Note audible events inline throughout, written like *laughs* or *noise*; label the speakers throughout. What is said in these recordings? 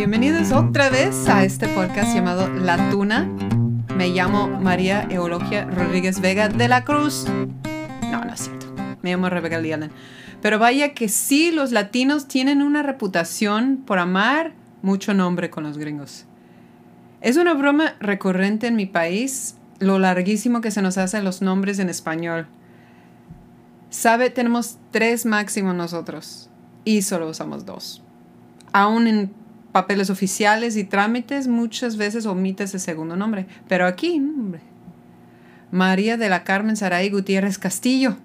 Speaker 1: Bienvenidos otra vez a este podcast llamado La Tuna. Me llamo María Eologia Rodríguez Vega de la Cruz. No, no es cierto. Me llamo Rebecca Lialen. Pero vaya que sí, los latinos tienen una reputación por amar mucho nombre con los gringos. Es una broma recurrente en mi país lo larguísimo que se nos hacen los nombres en español. Sabe, tenemos tres máximos nosotros y solo usamos dos. Aún en papeles oficiales y trámites muchas veces omites el segundo nombre, pero aquí. María de la Carmen Saray Gutiérrez Castillo.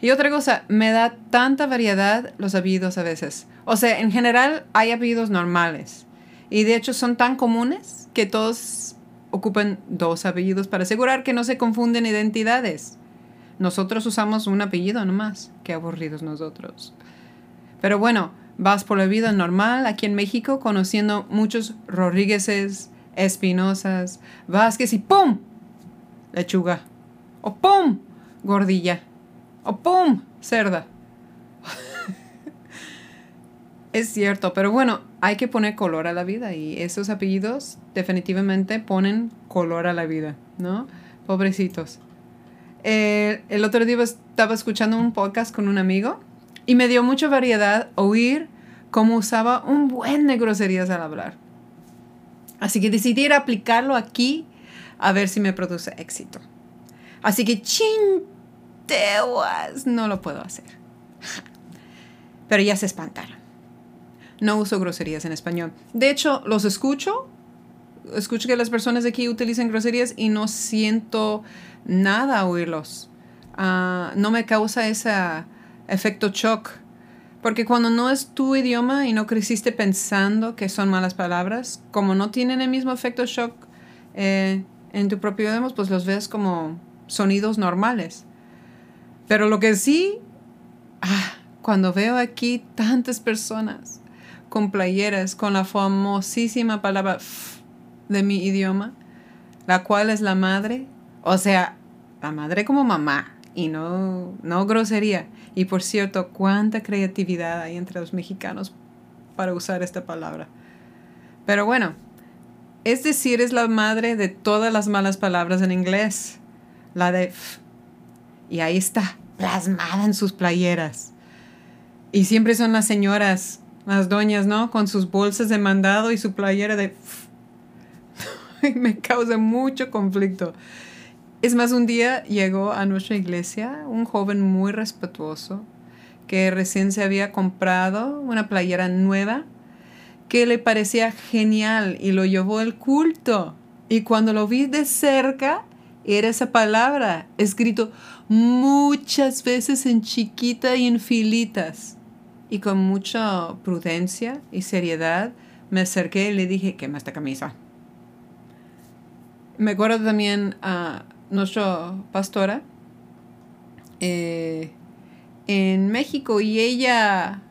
Speaker 1: Y otra cosa, me da tanta variedad los apellidos a veces. O sea, en general hay apellidos normales. Y de hecho son tan comunes que todos ocupan dos apellidos para asegurar que no se confunden identidades. Nosotros usamos un apellido nomás. Qué aburridos nosotros. Pero bueno, vas por la vida normal aquí en México conociendo muchos Rodríguezes, Espinosas, Vázquez y ¡pum! Lechuga. O ¡pum! Gordilla. O ¡pum! Cerda. *laughs* es cierto, pero bueno, hay que poner color a la vida y esos apellidos definitivamente ponen color a la vida, ¿no? Pobrecitos. Eh, el otro día estaba escuchando un podcast con un amigo y me dio mucha variedad oír cómo usaba un buen de groserías al hablar. Así que decidí ir a aplicarlo aquí a ver si me produce éxito. Así que chinteguas, no lo puedo hacer. *laughs* Pero ya se espantaron. No uso groserías en español. De hecho, los escucho. Escucho que las personas de aquí utilizan groserías y no siento nada oírlos. Ah, no me causa esa efecto shock. Porque cuando no es tu idioma y no creciste pensando que son malas palabras, como no tienen el mismo efecto shock eh, en tu propio idioma, pues los ves como sonidos normales. Pero lo que sí, ah, cuando veo aquí tantas personas con playeras con la famosísima palabra de mi idioma, la cual es la madre, o sea, la madre como mamá y no, no grosería. Y por cierto, cuánta creatividad hay entre los mexicanos para usar esta palabra. Pero bueno, es decir, es la madre de todas las malas palabras en inglés. La de... Y ahí está, plasmada en sus playeras. Y siempre son las señoras, las doñas, ¿no? Con sus bolsas de mandado y su playera de... *laughs* Me causa mucho conflicto. Es más, un día llegó a nuestra iglesia un joven muy respetuoso que recién se había comprado una playera nueva que le parecía genial y lo llevó al culto. Y cuando lo vi de cerca, era esa palabra escrito muchas veces en chiquita y en filitas. Y con mucha prudencia y seriedad me acerqué y le dije, quema esta camisa. Me acuerdo también a nuestra pastora eh, en México y ella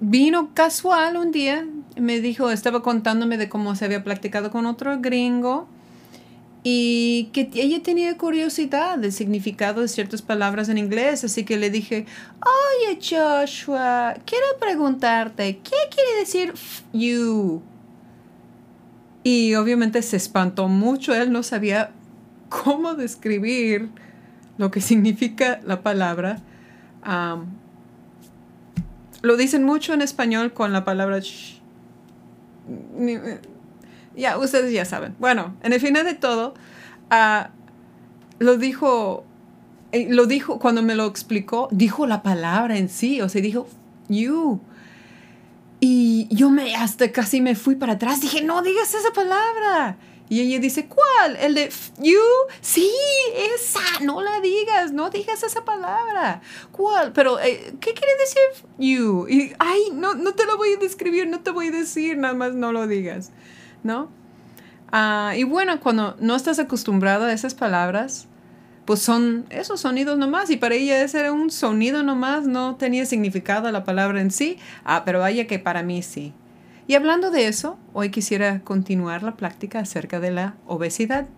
Speaker 1: vino casual un día, me dijo, estaba contándome de cómo se había practicado con otro gringo y que ella tenía curiosidad del significado de ciertas palabras en inglés, así que le dije, oye Joshua, quiero preguntarte, ¿qué quiere decir you? Y obviamente se espantó mucho, él no sabía cómo describir lo que significa la palabra. lo dicen mucho en español con la palabra Ya, ustedes ya saben. Bueno, en el final de todo, ah, lo dijo, eh, lo dijo, cuando me lo explicó, dijo la palabra en sí, o sea, dijo you. Y yo me hasta casi me fui para atrás, dije, no digas esa palabra. Y ella dice, ¿cuál? El de you. Sí, esa. No la digas, no digas esa palabra. ¿Cuál? Pero, eh, ¿qué quiere decir you? Y, ay, no, no te lo voy a describir, no te voy a decir, nada más no lo digas. ¿No? Ah, y bueno, cuando no estás acostumbrado a esas palabras, pues son esos sonidos nomás. Y para ella ese era un sonido nomás, no tenía significado la palabra en sí. Ah, pero vaya que para mí sí. Y hablando de eso, hoy quisiera continuar la práctica acerca de la obesidad.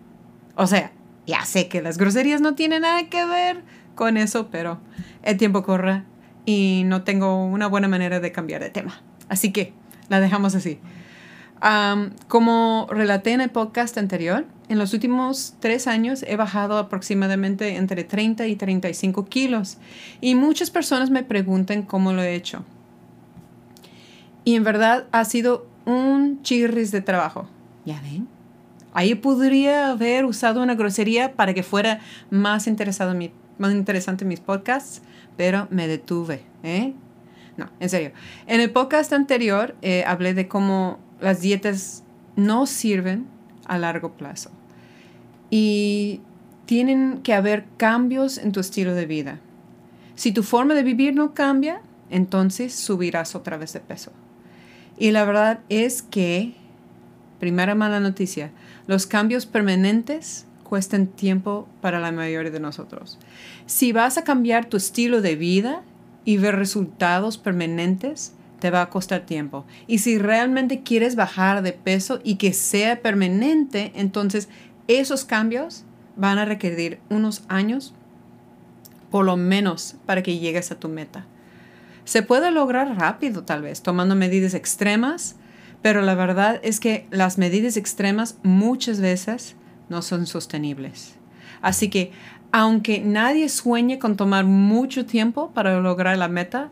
Speaker 1: O sea, ya sé que las groserías no tienen nada que ver con eso, pero el tiempo corre y no tengo una buena manera de cambiar de tema. Así que la dejamos así. como relaté en el podcast anterior, en los últimos tres años he bajado aproximadamente entre 30 y 35 kilos y muchas personas me preguntan cómo lo he hecho. Y en verdad ha sido un chirris de trabajo. ¿Ya ven? Ahí podría haber usado una grosería para que fuera más, interesado más interesante mis podcasts, pero me detuve. ¿eh? No, en serio. En el podcast anterior eh, hablé de cómo las dietas no sirven a largo plazo y tienen que haber cambios en tu estilo de vida. Si tu forma de vivir no cambia, entonces subirás otra vez de peso. Y la verdad es que, primera mala noticia, los cambios permanentes cuestan tiempo para la mayoría de nosotros. Si vas a cambiar tu estilo de vida y ver resultados permanentes, te va a costar tiempo. Y si realmente quieres bajar de peso y que sea permanente, entonces esos cambios van a requerir unos años, por lo menos, para que llegues a tu meta. Se puede lograr rápido tal vez, tomando medidas extremas, pero la verdad es que las medidas extremas muchas veces no son sostenibles. Así que, aunque nadie sueñe con tomar mucho tiempo para lograr la meta,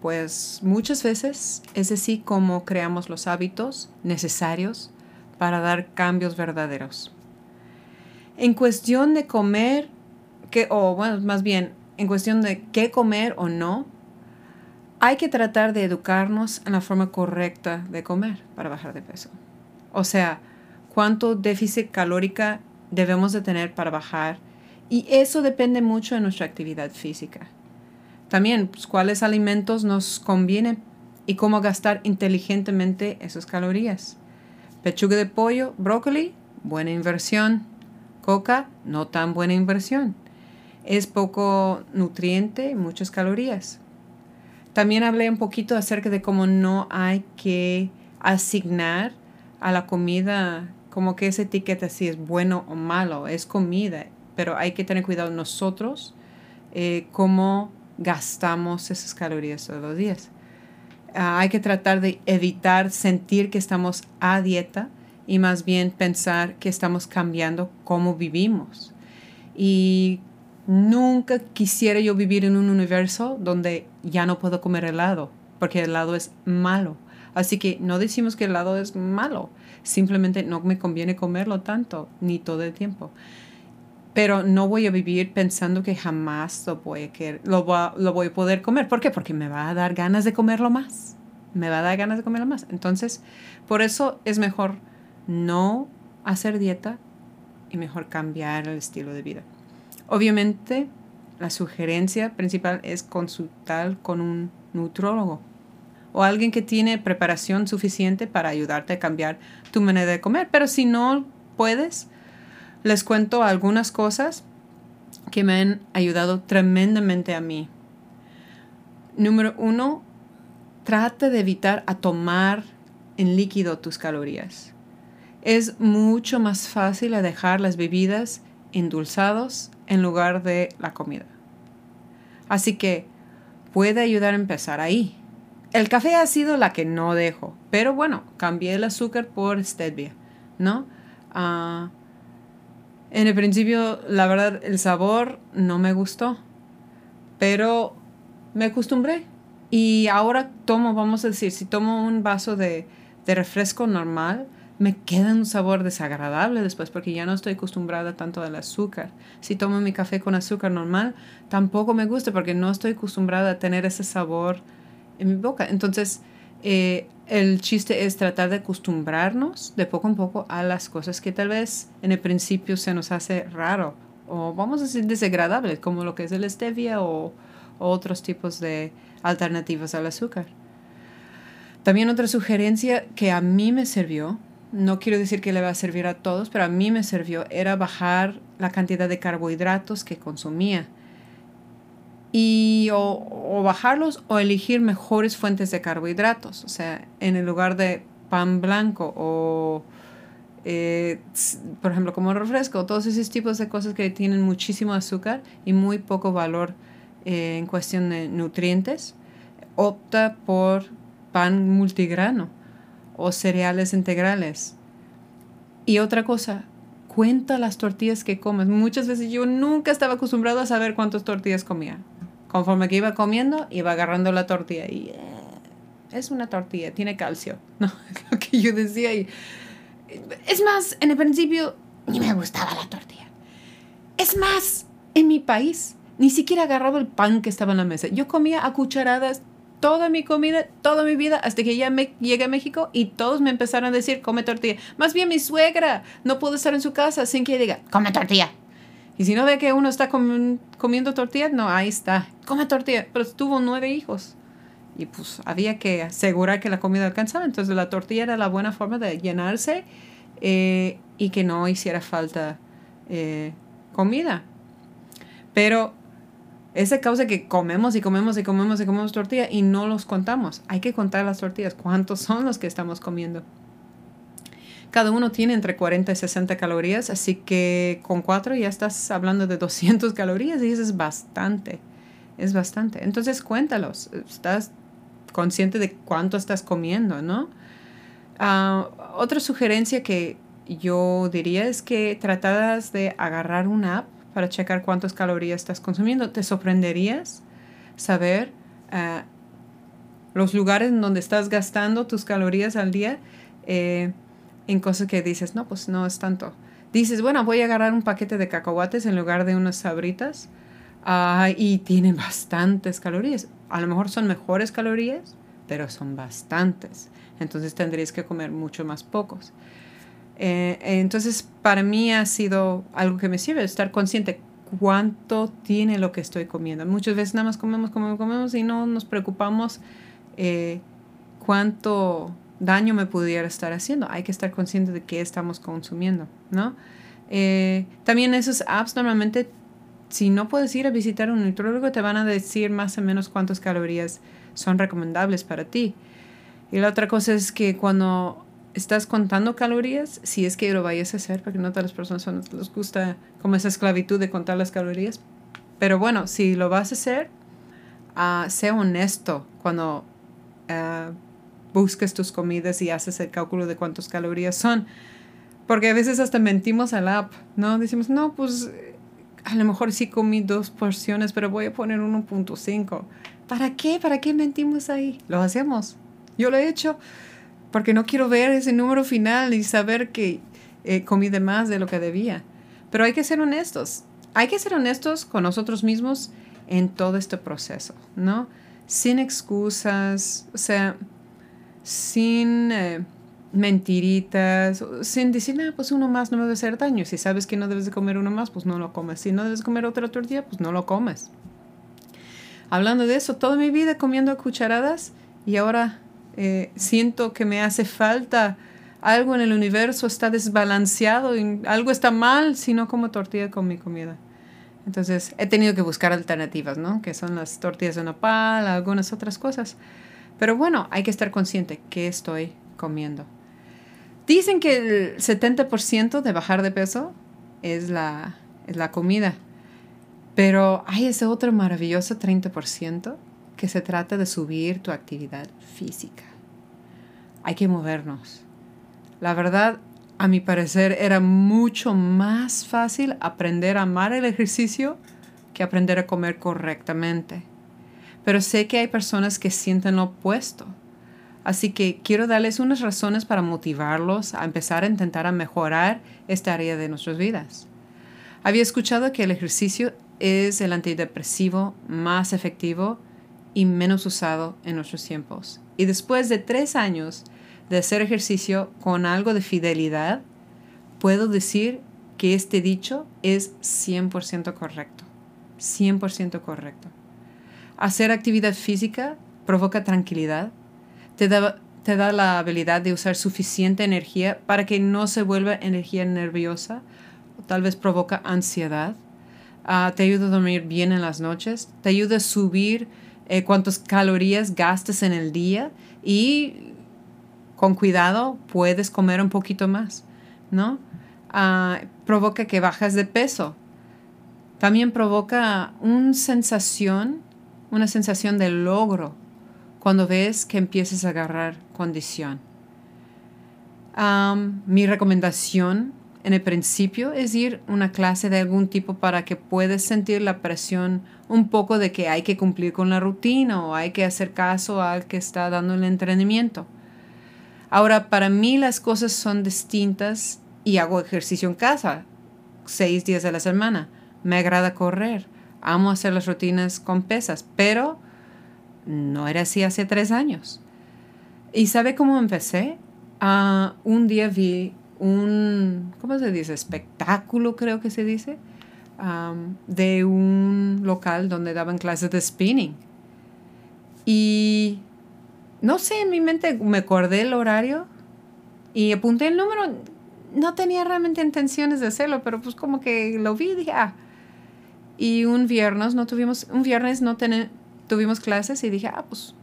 Speaker 1: pues muchas veces es así como creamos los hábitos necesarios para dar cambios verdaderos. En cuestión de comer, que, o bueno, más bien, en cuestión de qué comer o no, hay que tratar de educarnos en la forma correcta de comer para bajar de peso. O sea, cuánto déficit calórica debemos de tener para bajar y eso depende mucho de nuestra actividad física. También, pues, cuáles alimentos nos convienen y cómo gastar inteligentemente esas calorías. Pechuga de pollo, brócoli, buena inversión. Coca, no tan buena inversión. Es poco nutriente, muchas calorías. También hablé un poquito acerca de cómo no hay que asignar a la comida como que esa etiqueta si es bueno o malo, es comida, pero hay que tener cuidado nosotros eh, cómo gastamos esas calorías todos los días. Ah, hay que tratar de evitar sentir que estamos a dieta y más bien pensar que estamos cambiando cómo vivimos. Y Nunca quisiera yo vivir en un universo donde ya no puedo comer helado, porque el helado es malo. Así que no decimos que el helado es malo, simplemente no me conviene comerlo tanto, ni todo el tiempo. Pero no voy a vivir pensando que jamás lo voy a, lo, lo voy a poder comer. ¿Por qué? Porque me va a dar ganas de comerlo más. Me va a dar ganas de comerlo más. Entonces, por eso es mejor no hacer dieta y mejor cambiar el estilo de vida. Obviamente, la sugerencia principal es consultar con un nutrólogo o alguien que tiene preparación suficiente para ayudarte a cambiar tu manera de comer. Pero si no puedes, les cuento algunas cosas que me han ayudado tremendamente a mí. Número uno, trata de evitar a tomar en líquido tus calorías. Es mucho más fácil dejar las bebidas endulzados en lugar de la comida. Así que puede ayudar a empezar ahí. El café ha sido la que no dejo, pero bueno, cambié el azúcar por stevia, ¿no? Ah, en el principio, la verdad, el sabor no me gustó, pero me acostumbré. Y ahora tomo, vamos a decir, si tomo un vaso de, de refresco normal, me queda un sabor desagradable después porque ya no estoy acostumbrada tanto al azúcar. Si tomo mi café con azúcar normal, tampoco me gusta porque no estoy acostumbrada a tener ese sabor en mi boca. Entonces, eh, el chiste es tratar de acostumbrarnos de poco en poco a las cosas que tal vez en el principio se nos hace raro o vamos a decir desagradable, como lo que es el stevia o, o otros tipos de alternativas al azúcar. También otra sugerencia que a mí me sirvió no quiero decir que le va a servir a todos, pero a mí me sirvió, era bajar la cantidad de carbohidratos que consumía. Y o, bajarlos o elegir mejores fuentes de carbohidratos. O sea, en el lugar de pan blanco o, eh, por ejemplo, como refresco, todos esos tipos de cosas que tienen muchísimo azúcar y muy poco valor eh, en cuestión de nutrientes, opta por pan multigrano o cereales integrales. Y otra cosa, cuenta las tortillas que comes. Muchas veces yo nunca estaba acostumbrado a saber cuántas tortillas comía. Conforme que iba comiendo, iba agarrando la tortilla y eh, es una tortilla, tiene calcio. *laughs* No, es lo que yo decía. Y, es más, en el principio ni me gustaba la tortilla. Es más, en mi país ni siquiera agarraba el pan que estaba en la mesa. Yo comía a cucharadas toda mi comida, toda mi vida, hasta que ya me llegué a México y todos me empezaron a decir, come tortilla. Más bien mi suegra no pudo estar en su casa sin que diga, come tortilla. Y si no ve que uno está comiendo tortilla, no, ahí está, come tortilla. Pero tuvo nueve hijos. Y pues había que asegurar que la comida alcanzaba. Entonces la tortilla era la buena forma de llenarse eh, y que no hiciera falta eh, comida. Pero esa causa que comemos y comemos y comemos y comemos tortilla y no los contamos. Hay que contar las tortillas. ¿Cuántos son los que estamos comiendo? Cada uno tiene entre 40 y 60 calorías, así que con cuatro ya estás hablando de 200 *laughs* calorías y eso es bastante. Es bastante. Entonces cuéntalos. Estás consciente de cuánto estás comiendo, ¿no? Ah, otra sugerencia que yo diría es que trataras de agarrar una app para checar cuántas calorías estás consumiendo. Te sorprenderías saber uh, los lugares en donde estás gastando tus calorías al día eh, en cosas que dices, no, pues no es tanto. Dices, bueno, voy a agarrar un paquete de cacahuates en lugar de unas sabritas uh, y tienen bastantes calorías. A lo mejor son mejores calorías, pero son bastantes. Entonces tendrías que comer mucho más pocos. Eh, entonces, para mí ha sido algo que me sirve, estar consciente cuánto tiene lo que estoy comiendo. Muchas veces nada más comemos, comemos, comemos y no nos preocupamos eh, cuánto daño me pudiera estar haciendo. Hay que estar consciente de qué estamos consumiendo, ¿no? Eh, también esos apps normalmente, si no puedes ir a visitar un nutrólogo, te van a decir más o menos cuántas calorías son recomendables para ti. Y la otra cosa es que cuando estás contando calorías, si es que lo vayas a hacer, porque no todas las personas les gusta como esa esclavitud de contar las calorías. Pero bueno, si lo vas a hacer, uh, sé honesto cuando uh, busques tus comidas y haces el cálculo de cuántas calorías son. Porque a veces hasta mentimos al app, ¿no? Decimos, no, pues a lo mejor sí comí dos porciones, pero voy a poner 1.5. ¿Para qué? ¿Para qué mentimos ahí? Lo hacemos. Yo lo he hecho porque no quiero ver ese número final y saber que eh, comí de más de lo que debía. Pero hay que ser honestos. Hay que ser honestos con nosotros mismos en todo este proceso, ¿no? Sin excusas, o sea, sin eh, mentiritas, sin decir, ah, pues uno más no me debe hacer daño. Si sabes que no debes de comer uno más, pues no lo comes. Si no debes comer otra tortilla, pues no lo comes. Hablando de eso, toda mi vida comiendo cucharadas y ahora eh, siento que me hace falta algo en el universo, está desbalanceado, y algo está mal si no como tortilla con mi comida. Entonces he tenido que buscar alternativas, ¿no? Que son las tortillas de nopal, algunas otras cosas. Pero bueno, hay que estar consciente que estoy comiendo. Dicen que el 70% de bajar de peso es la, es la comida. Pero hay ese otro maravilloso 30% que se trata de subir tu actividad física. Hay que movernos. La verdad, a mi parecer, era mucho más fácil aprender a amar el ejercicio que aprender a comer correctamente. Pero sé que hay personas que sienten lo opuesto. Así que quiero darles unas razones para motivarlos a empezar a intentar a mejorar esta área de nuestras vidas. Había escuchado que el ejercicio es el antidepresivo más efectivo y menos usado en nuestros tiempos. Y después de tres años de hacer ejercicio con algo de fidelidad, puedo decir que este dicho es 100% correcto. 100% correcto. Hacer actividad física provoca tranquilidad, te da, te da la habilidad de usar suficiente energía para que no se vuelva energía nerviosa, o tal vez provoca ansiedad, ah, te ayuda a dormir bien en las noches, te ayuda a subir eh, cuántas calorías gastes en el día y con cuidado puedes comer un poquito más, ¿no? Ah, provoca que bajas de peso. También provoca una sensación, una sensación de logro cuando ves que empiezas a agarrar condición. mi recomendación en el principio es ir una clase de algún tipo para que puedas sentir la presión un poco de que hay que cumplir con la rutina o hay que hacer caso al que está dando el entrenamiento. Ahora, para mí las cosas son distintas y hago ejercicio en casa seis días a la semana. Me agrada correr, amo hacer las rutinas con pesas, pero no era así hace tres años. ¿Y sabe cómo empecé? Uh, un día vi un, ¿cómo se dice? Espectáculo, creo que se dice, de un local donde daban clases de spinning. Y no sé, en mi mente me acordé el horario y apunté el número. No tenía realmente intenciones de hacerlo, pero pues como que lo vi y dije, ah. Y un viernes no tuvimos, un viernes no tuvimos clases y dije, ah, pues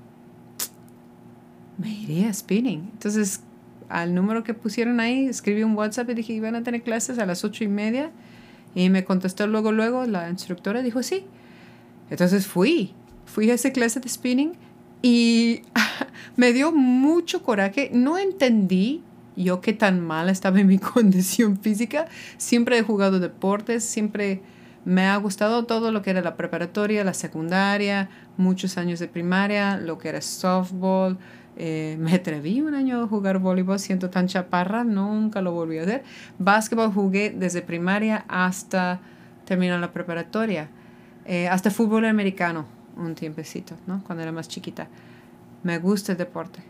Speaker 1: me iría a spinning. Entonces al número que pusieron ahí, escribí un WhatsApp y dije, iban a tener clases a las ocho y media. Y me contestó luego, luego la instructora, dijo, sí. Entonces fui, fui a esa clase de spinning y *laughs* me dio mucho coraje. No entendí yo qué tan mal estaba en mi *laughs* condición física. Siempre he jugado deportes, siempre me ha gustado todo lo que era la preparatoria, la secundaria, muchos años de primaria, lo que era softball, eh, me atreví un año a jugar voleibol siendo tan chaparra, nunca lo volví a hacer. Básquetbol jugué desde primaria hasta terminar la preparatoria, eh, hasta fútbol americano un tiempecito, ¿no? Cuando era más chiquita. Me gusta el deporte.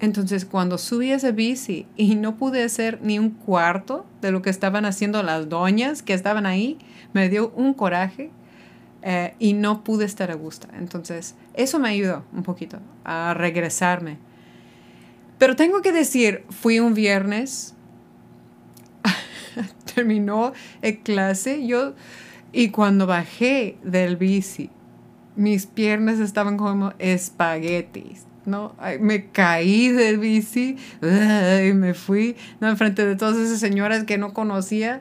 Speaker 1: Entonces, cuando subí ese bici y no pude hacer ni un cuarto de lo que estaban haciendo las doñas que estaban ahí, me dio un coraje eh, y no pude estar a gusto. Entonces, eso me ayudó un poquito a regresarme pero tengo que decir, fui un viernes, *laughs* terminó el clase, yo, y cuando bajé del bici, mis piernas estaban como espaguetis. ¿no? me caí del bici y me fui ¿no? enfrente de todas esas señoras que no conocía.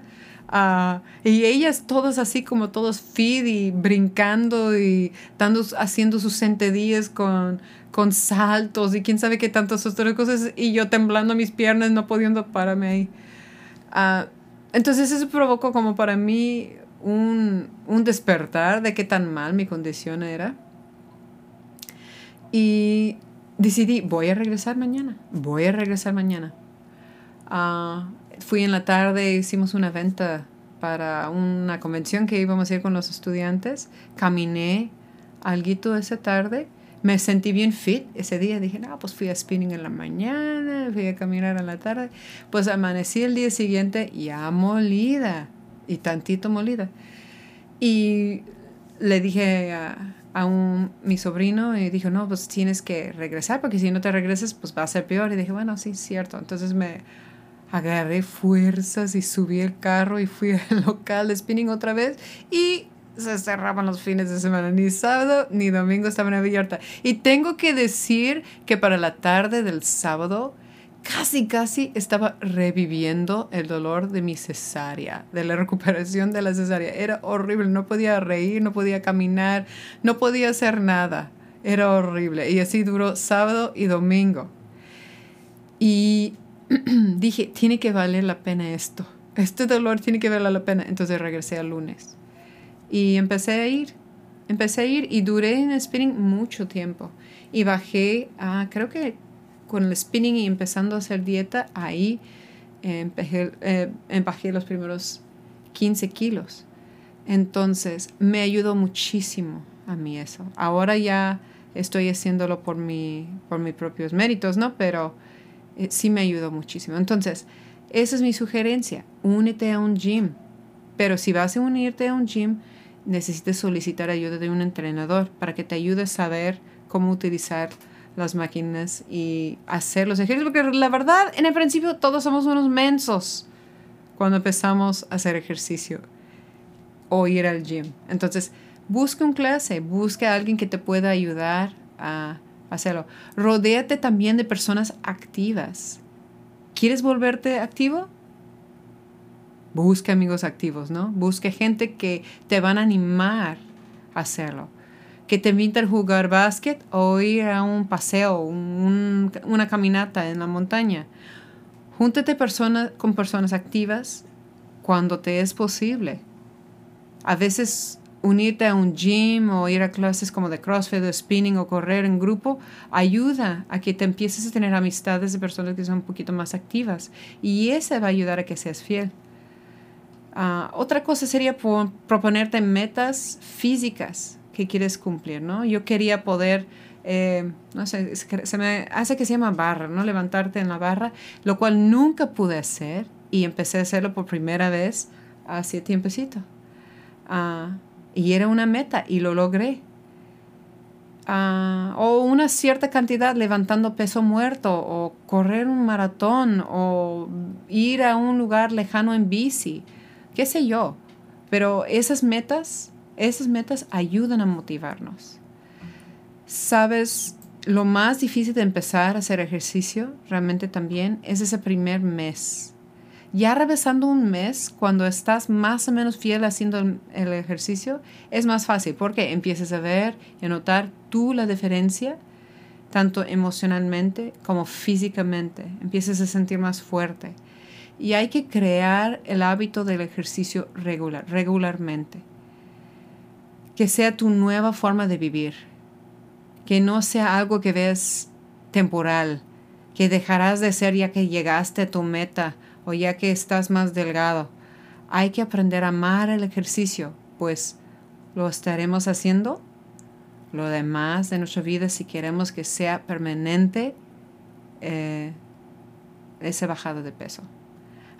Speaker 1: Uh, y ellas todas así como todos fit y brincando y dando, haciendo sus sentadillas con, con saltos y quién sabe qué tantas otras cosas y yo temblando mis piernas no pudiendo pararme ahí. Uh, entonces eso provocó como para mí un, un, despertar de qué tan mal mi condición era. Y decidí, voy a regresar mañana, voy a regresar mañana. Uh, fui en la tarde, hicimos una venta para una convención que íbamos a ir con los estudiantes. Caminé algo esa tarde. Me sentí bien fit ese día. Dije, no, pues fui a spinning en la mañana, fui a caminar en la tarde. Pues amanecí el día siguiente ya molida y tantito molida. Y le dije a, a un, mi sobrino y dijo, no, pues tienes que regresar porque si no te regresas, pues va a ser peor. Y dije, bueno, sí, cierto. Entonces me agarré fuerzas y subí el carro y fui *laughs* al local de spinning otra vez y se cerraban los fines de semana. Ni sábado ni domingo estaban abiertas. Y tengo que decir que para la tarde del sábado casi, casi estaba reviviendo el dolor de mi cesárea, de la recuperación de la cesárea. Era horrible, no podía reír, no podía caminar, no podía hacer nada. Era horrible. Y así duró sábado y domingo. Y *clears throat* dije, tiene que valer la pena esto. Este dolor tiene que valer la pena. Entonces regresé al lunes. Y empecé a ir. Empecé a ir y duré en spinning mucho tiempo. Y bajé a, creo que con el spinning y empezando a hacer dieta, ahí eh, bajé los primeros 15 kilos. Entonces me ayudó muchísimo a mí eso. Ahora ya estoy haciéndolo por, mi, por mis propios méritos, ¿no? Pero eh, sí me ayudó muchísimo. Entonces, esa es mi sugerencia. Únete a un gym. Pero si vas a unirte a un gym, necesitas solicitar ayuda de un entrenador para que te ayude a saber cómo utilizar las máquinas y hacer los ejercicios. Porque la verdad, en el principio todos somos unos mensos cuando empezamos a hacer ejercicio o ir al gym. Entonces, busca un clase, busca a alguien que te pueda ayudar a hacerlo. Rodéate también de personas activas. ¿Quieres volverte activo? Busca amigos activos, ¿no? Busca gente que te van a animar a hacerlo. Que te inviten a jugar básquet o ir a un paseo, una caminata en la montaña. Júntate con personas activas cuando te es posible. A veces unirte a un gym o ir a clases como de CrossFit o spinning o correr en grupo ayuda a que te empieces a tener amistades de personas que son un poquito más activas y eso va a ayudar a que seas fiel. Ah, otra cosa sería proponerte metas físicas que quieres cumplir, ¿no? Yo quería poder, eh, no sé, se me hace que se llama barra, ¿no? Levantarte en la barra, lo cual nunca pude hacer y empecé a hacerlo por primera vez hace tiempecito. Uh, y era una meta y lo logré. Ah, o una cierta cantidad levantando peso muerto o correr un maratón o ir a un lugar lejano en bici, qué sé yo. Pero esas metas, esas metas ayudan a motivarnos. Sabes, lo más difícil de empezar a hacer ejercicio realmente también es ese primer mes ya regresando un mes, cuando estás más o menos fiel haciendo el, ejercicio, es más fácil porque empiezas a ver y a notar tú la diferencia, tanto emocionalmente como físicamente. Empiezas a sentir más fuerte. Y hay que crear el hábito del ejercicio regular, regularmente. Que sea tu nueva forma de vivir. Que no sea algo que ves temporal, que dejarás de ser ya que llegaste a tu meta o ya que estás más delgado. Hay que aprender a amar el ejercicio, pues lo estaremos haciendo lo demás de nuestra vida si queremos que sea permanente eh, ese bajado de peso.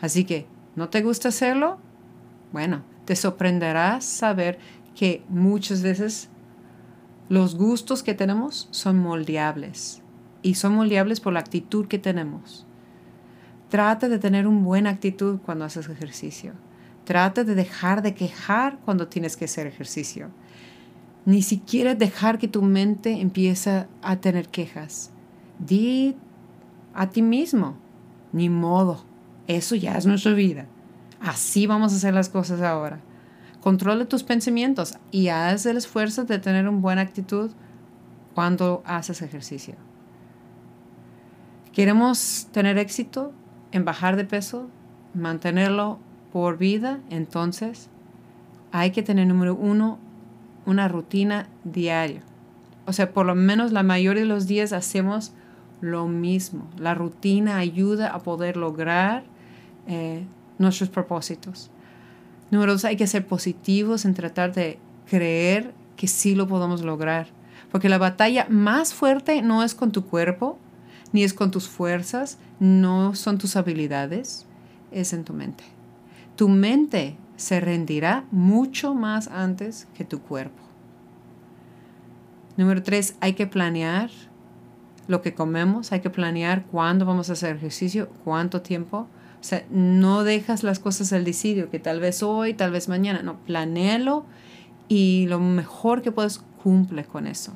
Speaker 1: Así que, ¿no te gusta hacerlo? Bueno, te sorprenderás saber que muchas veces los gustos que tenemos son moldeables y son moldeables por la actitud que tenemos. Trata de tener una buena actitud cuando haces ejercicio. Trata de dejar de quejar cuando tienes que hacer ejercicio. Ni siquiera dejar que tu mente empiece a tener quejas. Di a ti mismo, ni modo, eso ya es nuestra vida. Así vamos a hacer las cosas ahora. Controla tus pensamientos y haz el esfuerzo de tener una buena actitud cuando haces ejercicio. ¿Queremos tener éxito? en bajar de peso, mantenerlo por vida, entonces hay que tener, número uno, una rutina diaria. O sea, por lo menos la mayoría de los días hacemos lo mismo. La rutina ayuda a poder lograr eh, nuestros propósitos. Número dos, hay que ser positivos en tratar de creer que sí lo podemos lograr. Porque la batalla más fuerte no es con tu cuerpo, ni es con tus fuerzas, no son tus habilidades, es en tu mente. Tu mente se rendirá mucho más antes que tu cuerpo. Número tres, hay que planear lo que comemos, hay que planear cuándo vamos a hacer ejercicio, cuánto tiempo. O sea, no dejas las cosas al decidio, que tal vez hoy, tal vez mañana. No, planéalo y lo mejor que puedes cumple con eso.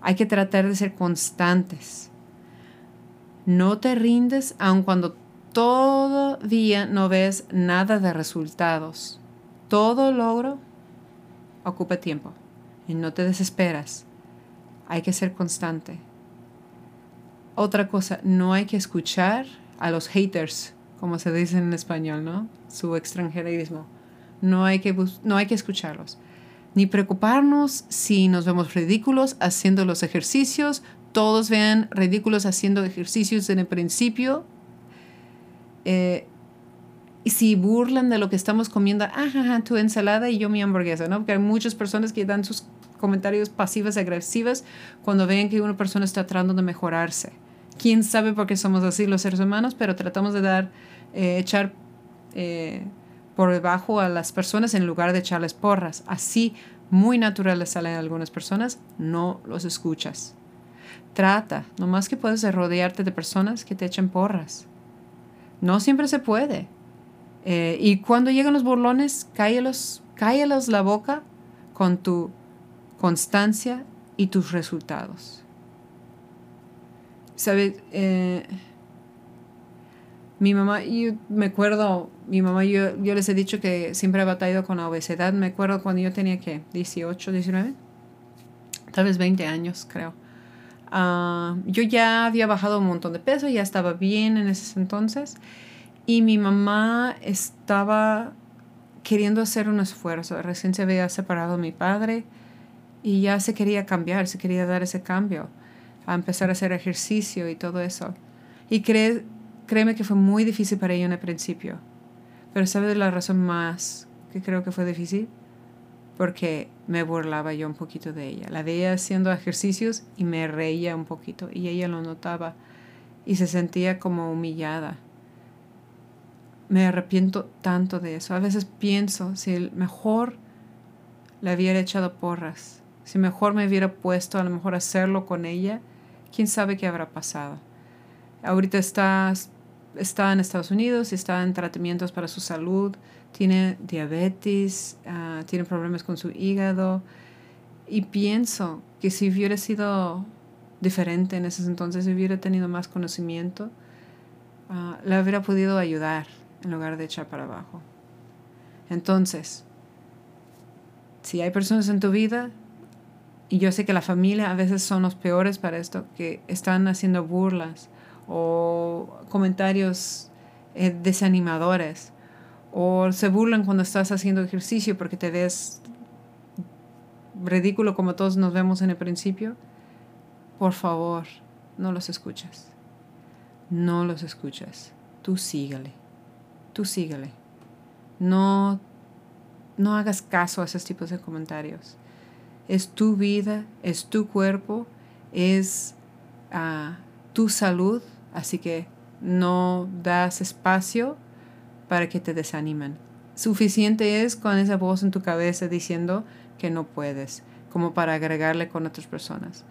Speaker 1: Hay que tratar de ser constantes. No te rindes aun cuando todavía no ves nada de resultados. Todo logro ocupa tiempo y no te desesperas. Hay que ser constante. Otra cosa, no hay que escuchar a los haters, como se dice en español, ¿no? Su extranjerismo. No hay que, no hay que escucharlos. Ni preocuparnos si nos vemos ridículos haciendo los ejercicios, todos vean ridículos haciendo ejercicios en el principio. Eh, y si burlan de lo que estamos comiendo, ajá, tu ensalada y yo mi hamburguesa, ¿no? Porque hay muchas personas que dan sus comentarios pasivas agresivas cuando ven que una persona está tratando de mejorarse. Quién sabe por qué somos así los seres humanos, pero tratamos de dar, eh, echar eh, por debajo a las personas en lugar de echarles porras. Así, muy naturales salen algunas personas, no los escuchas. Trata, nomás que puedes rodearte de personas que te echen porras. No siempre se puede. Eh, y cuando llegan los burlones, cállelos, cállelos la boca con tu constancia y tus resultados. ¿Sabes? Eh, mi mamá, yo me acuerdo, mi mamá, yo, yo les he dicho que siempre he batallado con la obesidad. Me acuerdo cuando yo tenía que 18, 19, tal vez 20 años, creo Ah, yo ya había bajado un montón de peso, ya estaba bien en ese entonces. Y mi mamá estaba queriendo hacer un esfuerzo. Recién se había separado mi padre y ya se quería cambiar, se quería dar ese cambio, a empezar a hacer ejercicio y todo eso. Y cree, créeme que fue muy difícil para ella en el principio. Pero ¿sabes la razón más que creo que fue difícil? Porque me burlaba yo un poquito de ella. La veía haciendo ejercicios y me reía un poquito y ella lo notaba y se sentía como humillada. Me arrepiento tanto de eso. A veces pienso si mejor le hubiera echado porras, si mejor me hubiera puesto a lo mejor hacerlo con ella, quién sabe qué habrá pasado. Ahorita está, está en Estados Unidos está en tratamientos para su salud tiene diabetes, ah, tiene problemas con su hígado. Y pienso que si hubiera sido diferente en ese entonces, si hubiera tenido más conocimiento, uh, le hubiera podido ayudar en lugar de echar para abajo. Entonces, si hay personas en tu vida, y yo sé que la familia a veces son los peores para esto, que están haciendo burlas o comentarios eh, desanimadores, o se burlan cuando estás haciendo ejercicio porque te ves ridículo como todos nos vemos en el principio, por favor, no los escuches. No los escuches. Tú sígale. Tú sígale. No, no hagas caso a esos tipos de comentarios. Es tu vida, es tu cuerpo, es ah, tu salud, así que no das espacio para que te desanimen. Suficiente es con esa voz en tu cabeza diciendo que no puedes, como para agregarle con otras personas.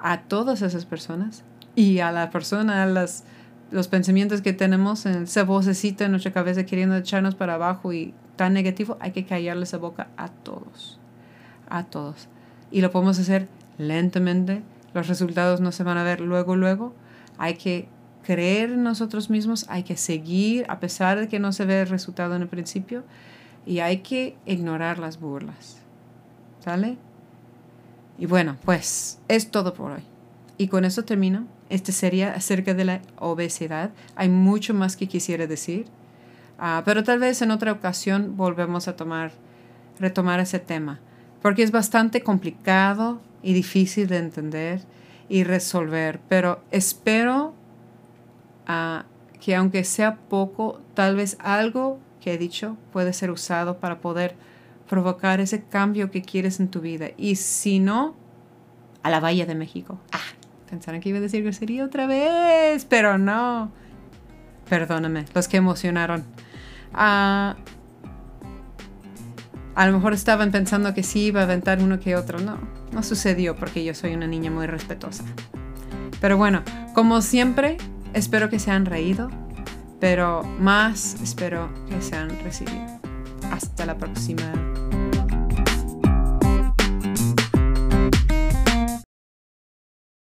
Speaker 1: A todas esas personas y a la persona, a las, los pensamientos que tenemos, en esa vocecita en nuestra cabeza queriendo echarnos para abajo y tan negativo, hay que callarle esa boca a todos. A todos. Y lo podemos hacer lentamente. Los resultados no se van a ver luego, luego. Hay que creer en nosotros mismos, hay que seguir a pesar de que no se ve el resultado en el principio y hay que ignorar las burlas. ¿Sale? Y bueno, pues es todo por hoy. Y con eso termino. Este sería acerca de la obesidad. Hay mucho más que quisiera decir, ah, pero tal vez en otra ocasión volvemos a tomar, retomar ese tema, porque es bastante complicado y difícil de entender y resolver, pero espero que aunque sea poco, tal vez algo que he dicho puede ser usado para poder provocar ese cambio que quieres en tu vida. Y si no, a la Valle de México. Ah, pensaron que iba a decir que sería otra vez, pero no. Perdóname, los que emocionaron. Ah, a lo mejor estaban pensando que sí iba a aventar uno que otro. No, no sucedió porque yo soy una niña muy respetuosa. Pero bueno, como siempre, Espero que se han reído, pero más espero que se han recibido. Hasta la próxima.